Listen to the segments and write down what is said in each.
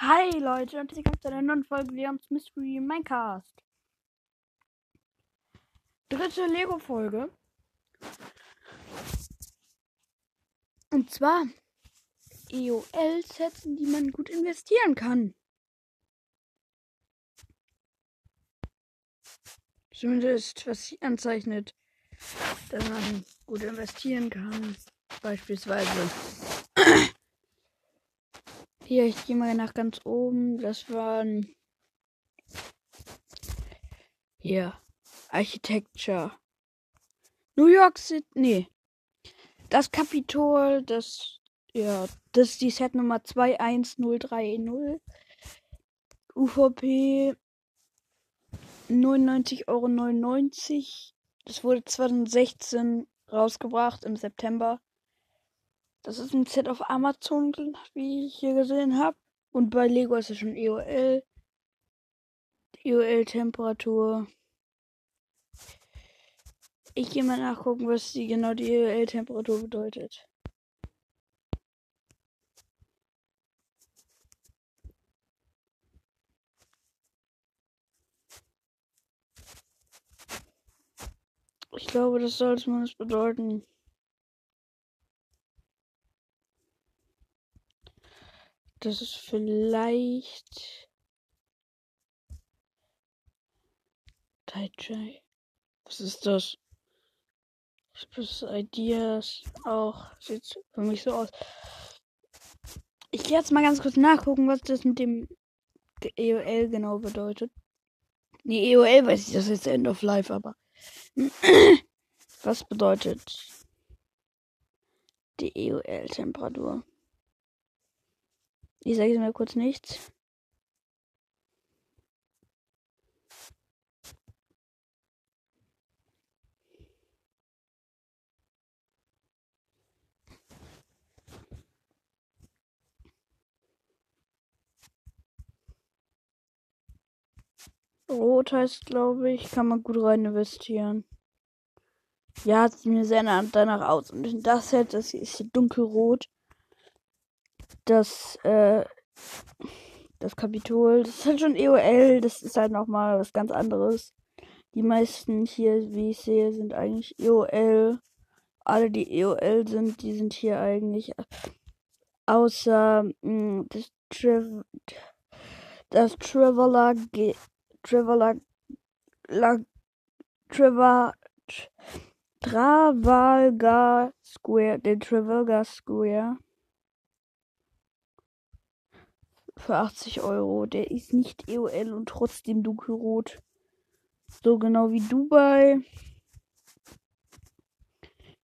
Hi Leute und herzlich willkommen zu einer neuen Folge Leons Mystery Minecast. Dritte Lego-Folge. Und zwar EOL-Sets, in die man gut investieren kann. Zumindest was sie anzeichnet, dass man gut investieren kann. Beispielsweise. Hier, ich gehe mal nach ganz oben. Das waren. Hier. Architecture. New York City. Nee. Das Kapitol, das. Ja, das ist die Set Nummer 21030. UVP 99,99 Euro. Das wurde 2016 rausgebracht im September. Das ist ein Set auf Amazon, wie ich hier gesehen habe. Und bei Lego ist es schon EOL. EOL-Temperatur. Ich gehe mal nachgucken, was die genau die EOL-Temperatur bedeutet. Ich glaube, das soll es bedeuten. Das ist vielleicht. Taijai. Was ist das? Express Ideas auch. Sieht für mich so aus. Ich gehe jetzt mal ganz kurz nachgucken, was das mit dem EOL genau bedeutet. Nee, EOL weiß ich, das ist End of Life, aber. was bedeutet die EOL-Temperatur? Ich sage jetzt mal kurz nichts. Rot heißt, glaube ich, kann man gut rein investieren. Ja, sieht mir sehr danach aus. Und das Set, das ist hier dunkelrot das, äh, das Kapitol, das ist halt schon EOL, das ist halt nochmal was ganz anderes. Die meisten hier, wie ich sehe, sind eigentlich EOL. Alle, die EOL sind, die sind hier eigentlich. Außer mh, hm, das, Trav das Traveler Traveler La Trevor Travalgar Square, der Travalgar Square für 80 Euro. Der ist nicht EOL und trotzdem dunkelrot. So genau wie Dubai.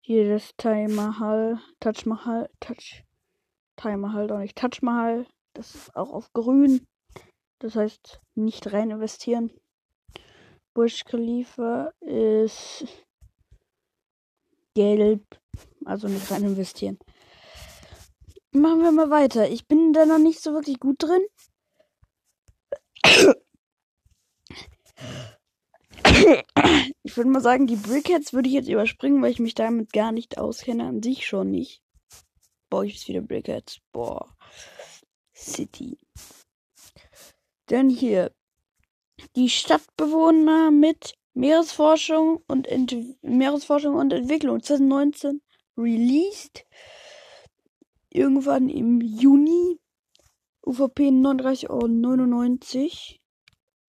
Hier das Taj Mahal. Taj Mahal. Touch. Taj Mahal doch nicht. Taj Mahal. Das ist auch auf grün. Das heißt, nicht rein investieren. Burj Khalifa ist gelb. Also nicht rein investieren. Machen wir mal weiter. Ich bin da noch nicht so wirklich gut drin. Ich würde mal sagen, die Brickheads würde ich jetzt überspringen, weil ich mich damit gar nicht auskenne. An sich schon nicht. Boah, ich wieder Brickheads. Boah. City. Dann hier. Die Stadtbewohner mit Meeresforschung und Ent Meeresforschung und Entwicklung 2019 released irgendwann im Juni. UVP 39,99 Euro.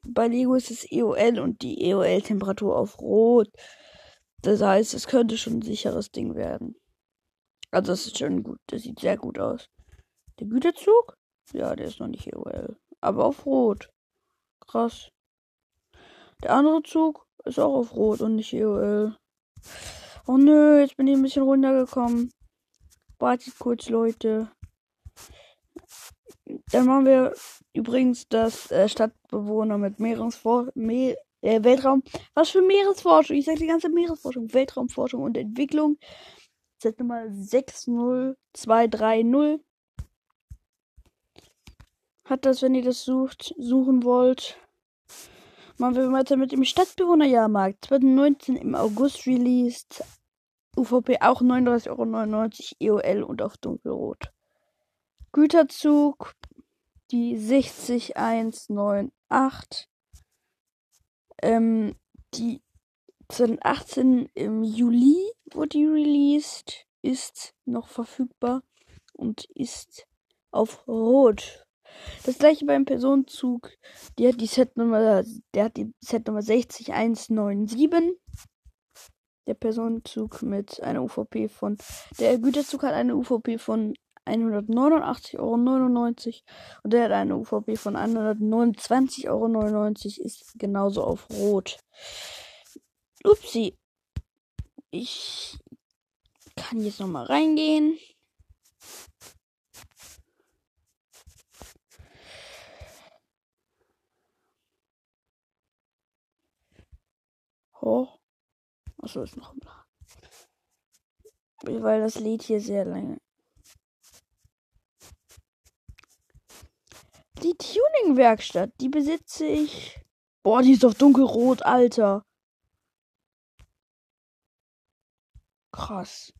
Bei Lego ist es EOL und die EOL-Temperatur auf Rot. Das heißt, es könnte schon ein sicheres Ding werden. Also das ist schon gut. Das sieht sehr gut aus. Der Güterzug? Ja, der ist noch nicht EOL. Aber auf Rot. Krass. Der andere Zug ist auch auf Rot und nicht EOL. Oh nö, jetzt bin ich ein bisschen runtergekommen. Wartet kurz, Leute. Dann machen wir übrigens das äh, Stadtbewohner mit Meeresfor Me äh, Weltraum. Was für Meeresforschung? Ich sage die ganze Meeresforschung, Weltraumforschung und Entwicklung. Set Nummer 60230. Hat das, wenn ihr das sucht, suchen wollt. Machen wir weiter mit dem Stadtbewohnerjahrmarkt. 2019 im August released. UVP auch 39,99 Euro EOL und auf dunkelrot. Güterzug. die 60198. Ähm, die 2018 im Juli wurde die released, ist noch verfügbar und ist auf Rot. Das gleiche beim Personenzug. Der hat die Setnummer, der hat die Setnummer 60197. Der Personenzug mit einer UVP von, der Güterzug hat eine UVP von 189,99 Euro und der hat eine UVP von 129,99 Euro, ist genauso auf Rot. Upsi. Ich kann jetzt nochmal reingehen. Oh. Achso, ist noch ein Blatt. Weil das Lied hier sehr lange. Die Tuning-Werkstatt, die besitze ich. Boah, die ist doch dunkelrot, Alter. Krass.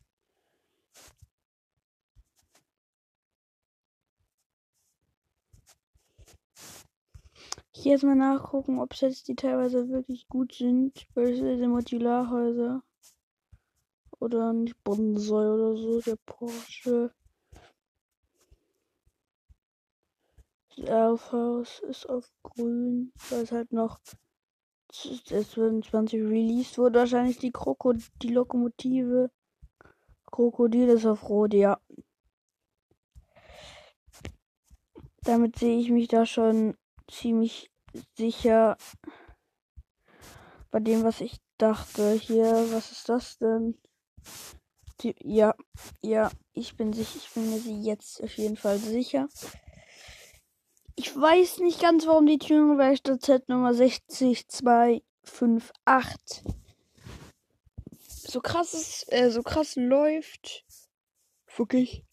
Hier jetzt mal nachgucken, ob Sets die teilweise wirklich gut sind. Beispielsweise Modularhäuser. Oder nicht Bonsai oder so, der Porsche. Das Elfhaus ist auf grün, weil es halt noch es wird 20 released wurde. Wahrscheinlich die Kroko, die Lokomotive. Krokodil ist auf Rot, ja. Damit sehe ich mich da schon ziemlich sicher bei dem, was ich dachte. Hier, was ist das denn? Die, ja, ja, ich bin sicher, ich bin mir jetzt auf jeden Fall sicher. Ich weiß nicht ganz, warum die Tuning-Werkstatt Z Nummer 60258 so krass ist, äh, so krass läuft. Wirklich.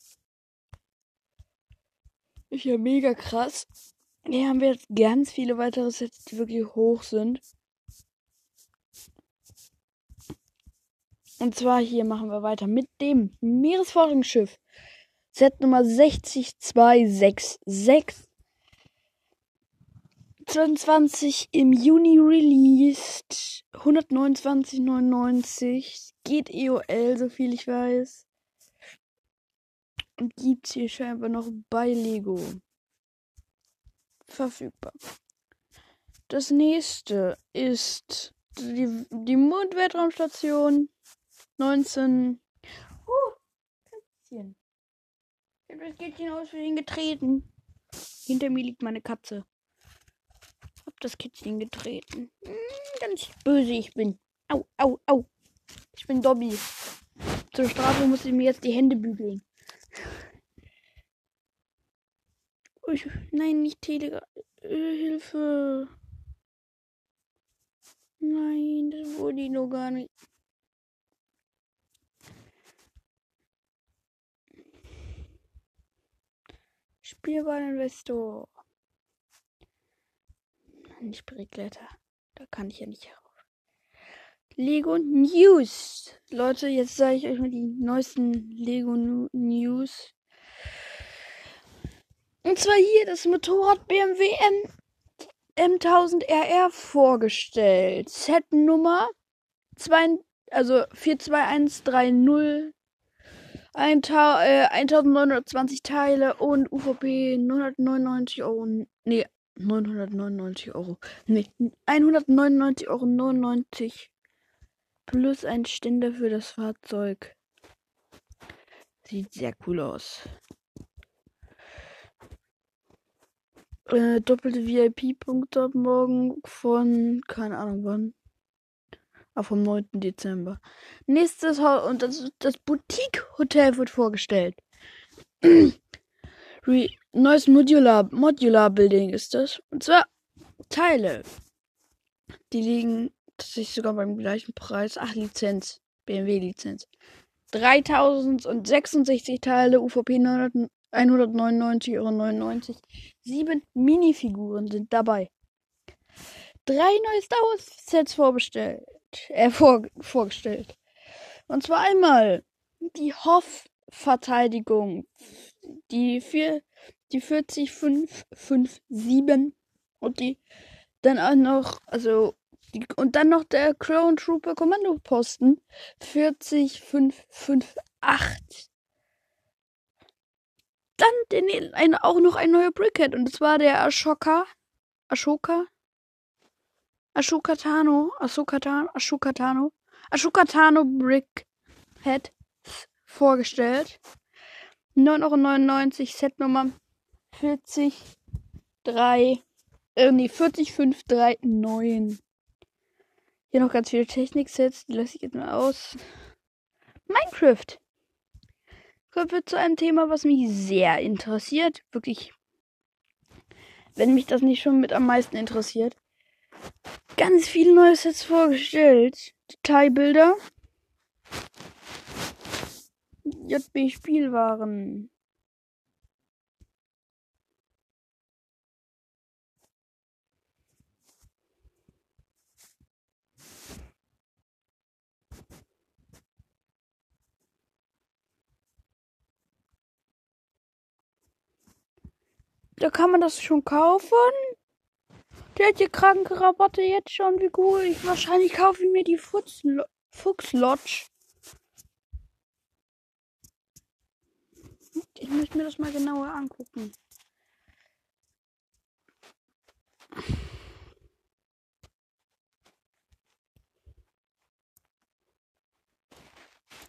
Ist ja mega krass. Hier haben wir jetzt ganz viele weitere Sets, die wirklich hoch sind. Und zwar hier machen wir weiter mit dem Meeresforschungsschiff. Set Nummer 60266. 22 im Juni released. 129,99. Geht EOL, so viel ich weiß. Und gibt's hier scheinbar noch bei Lego. Verfügbar. Das nächste ist die, die Mondweltraumstation 19. Uh, Kätzchen. Ich hab das Kätzchen aus Versehen getreten. Hinter mir liegt meine Katze das Kätzchen getreten. Hm, ganz böse ich bin. Au, au, au. Ich bin Dobby. Zur Strafe muss ich mir jetzt die Hände bügeln. Ich, nein, nicht Telegram. Hilfe. Nein, das wurde ich noch gar nicht. Spielwareninvestor nicht Brickletter. Da kann ich ja nicht herauf. Lego News. Leute, jetzt sage ich euch mal die neuesten Lego News. Und zwar hier das Motorrad BMW M M1000RR vorgestellt. Set Nummer 2, also 42130 1920 äh, Teile und UVP 999 Euro. Nee, 999 Euro. Nee, 199,99 Euro plus ein Ständer für das Fahrzeug. Sieht sehr cool aus. Äh, doppelte VIP-Punkte ab morgen von, keine Ahnung wann. Aber vom 9. Dezember. Nächstes Haus und das, das Boutique-Hotel wird vorgestellt. Neues Modular, Modular Building ist das. Und zwar Teile. Die liegen tatsächlich sogar beim gleichen Preis. Ach, Lizenz. BMW-Lizenz. 3066 Teile, UVP 199,99 Euro. Sieben Minifiguren sind dabei. Drei neue Star Wars Sets vorbestellt. Äh, vor, vorgestellt. Und zwar einmal die Hoff-Verteidigung die für die 40557 und die dann auch noch, also die, und dann noch der Crown Trooper Kommandoposten 40558. Dann den, ein, auch noch ein neuer Brickhead und das war der Ashoka. Ashoka? Ashoka Tano. Ashoka Tano. Ashoka Tano. Ashoka Tano Brickhead vorgestellt. 9,99 Euro Setnummer 40 3 äh, nee, 40539. Hier noch ganz viele Technik-Sets, die lasse ich jetzt mal aus. Minecraft. Wir zu einem Thema, was mich sehr interessiert. Wirklich, wenn mich das nicht schon mit am meisten interessiert. Ganz viele neue Sets vorgestellt. Detailbilder. JB Spielwaren. Da kann man das schon kaufen. Der hat hier Krankenrabatte jetzt schon. Wie cool. Ich wahrscheinlich kaufe ich mir die Fuchs Lodge. Ich möchte mir das mal genauer angucken.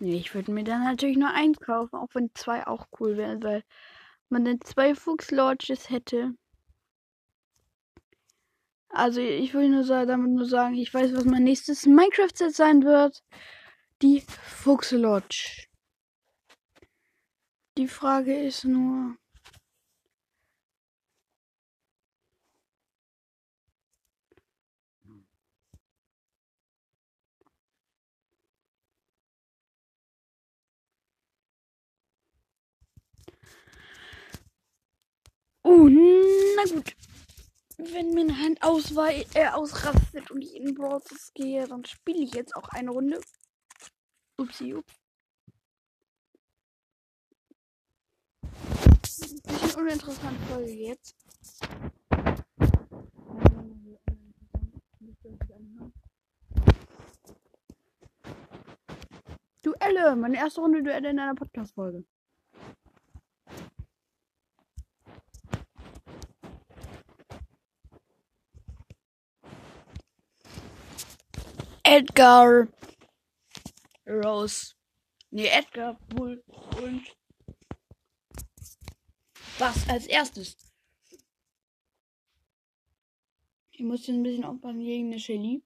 Nee, ich würde mir dann natürlich nur eins kaufen, auch wenn zwei auch cool wären, weil man dann zwei Fuchs-Lodges hätte. Also ich will nur sagen, damit nur sagen, ich weiß, was mein nächstes Minecraft-Set sein wird. Die Fuchs-Lodge. Die Frage ist nur. Oh, na gut. Wenn meine Hand auswei äh, ausrastet und ich in Brawlers gehe, dann spiele ich jetzt auch eine Runde. Upsi, ups. Bisschen uninteressante Folge jetzt. Duelle, meine erste Runde Duelle in einer Podcast-Folge. Edgar Rose. Nee, Edgar Bull und was als erstes? Ich muss jetzt ein bisschen aufpassen gegen eine Shelly.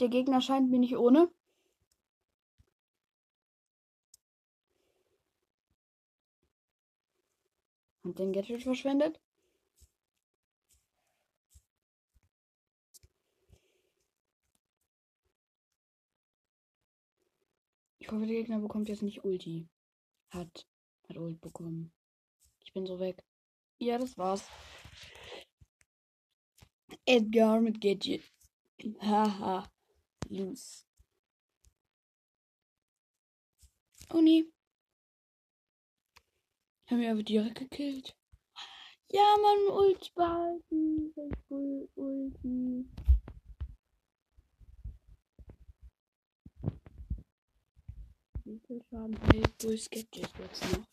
Der Gegner scheint mir nicht ohne. Und den Gadget verschwendet. Ich hoffe, der Gegner bekommt jetzt nicht Ulti. Hat. Hat Ult bekommen. Ich bin so weg. Ja, das war's. Edgar mit Gadget. Haha. Los. Oh nee. Haben wir aber direkt gekillt. Ja, man, Ult behalten. Ulti. Wie viel Schaden hält Bulls Gadget jetzt noch?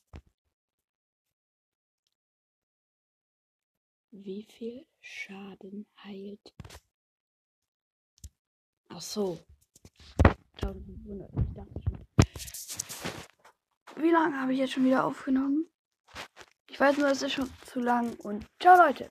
Wie viel Schaden heilt? Ach so. 1500. Ich dachte schon. Wie lange habe ich jetzt schon wieder aufgenommen? Ich weiß nur, es ist schon zu lang und ciao Leute.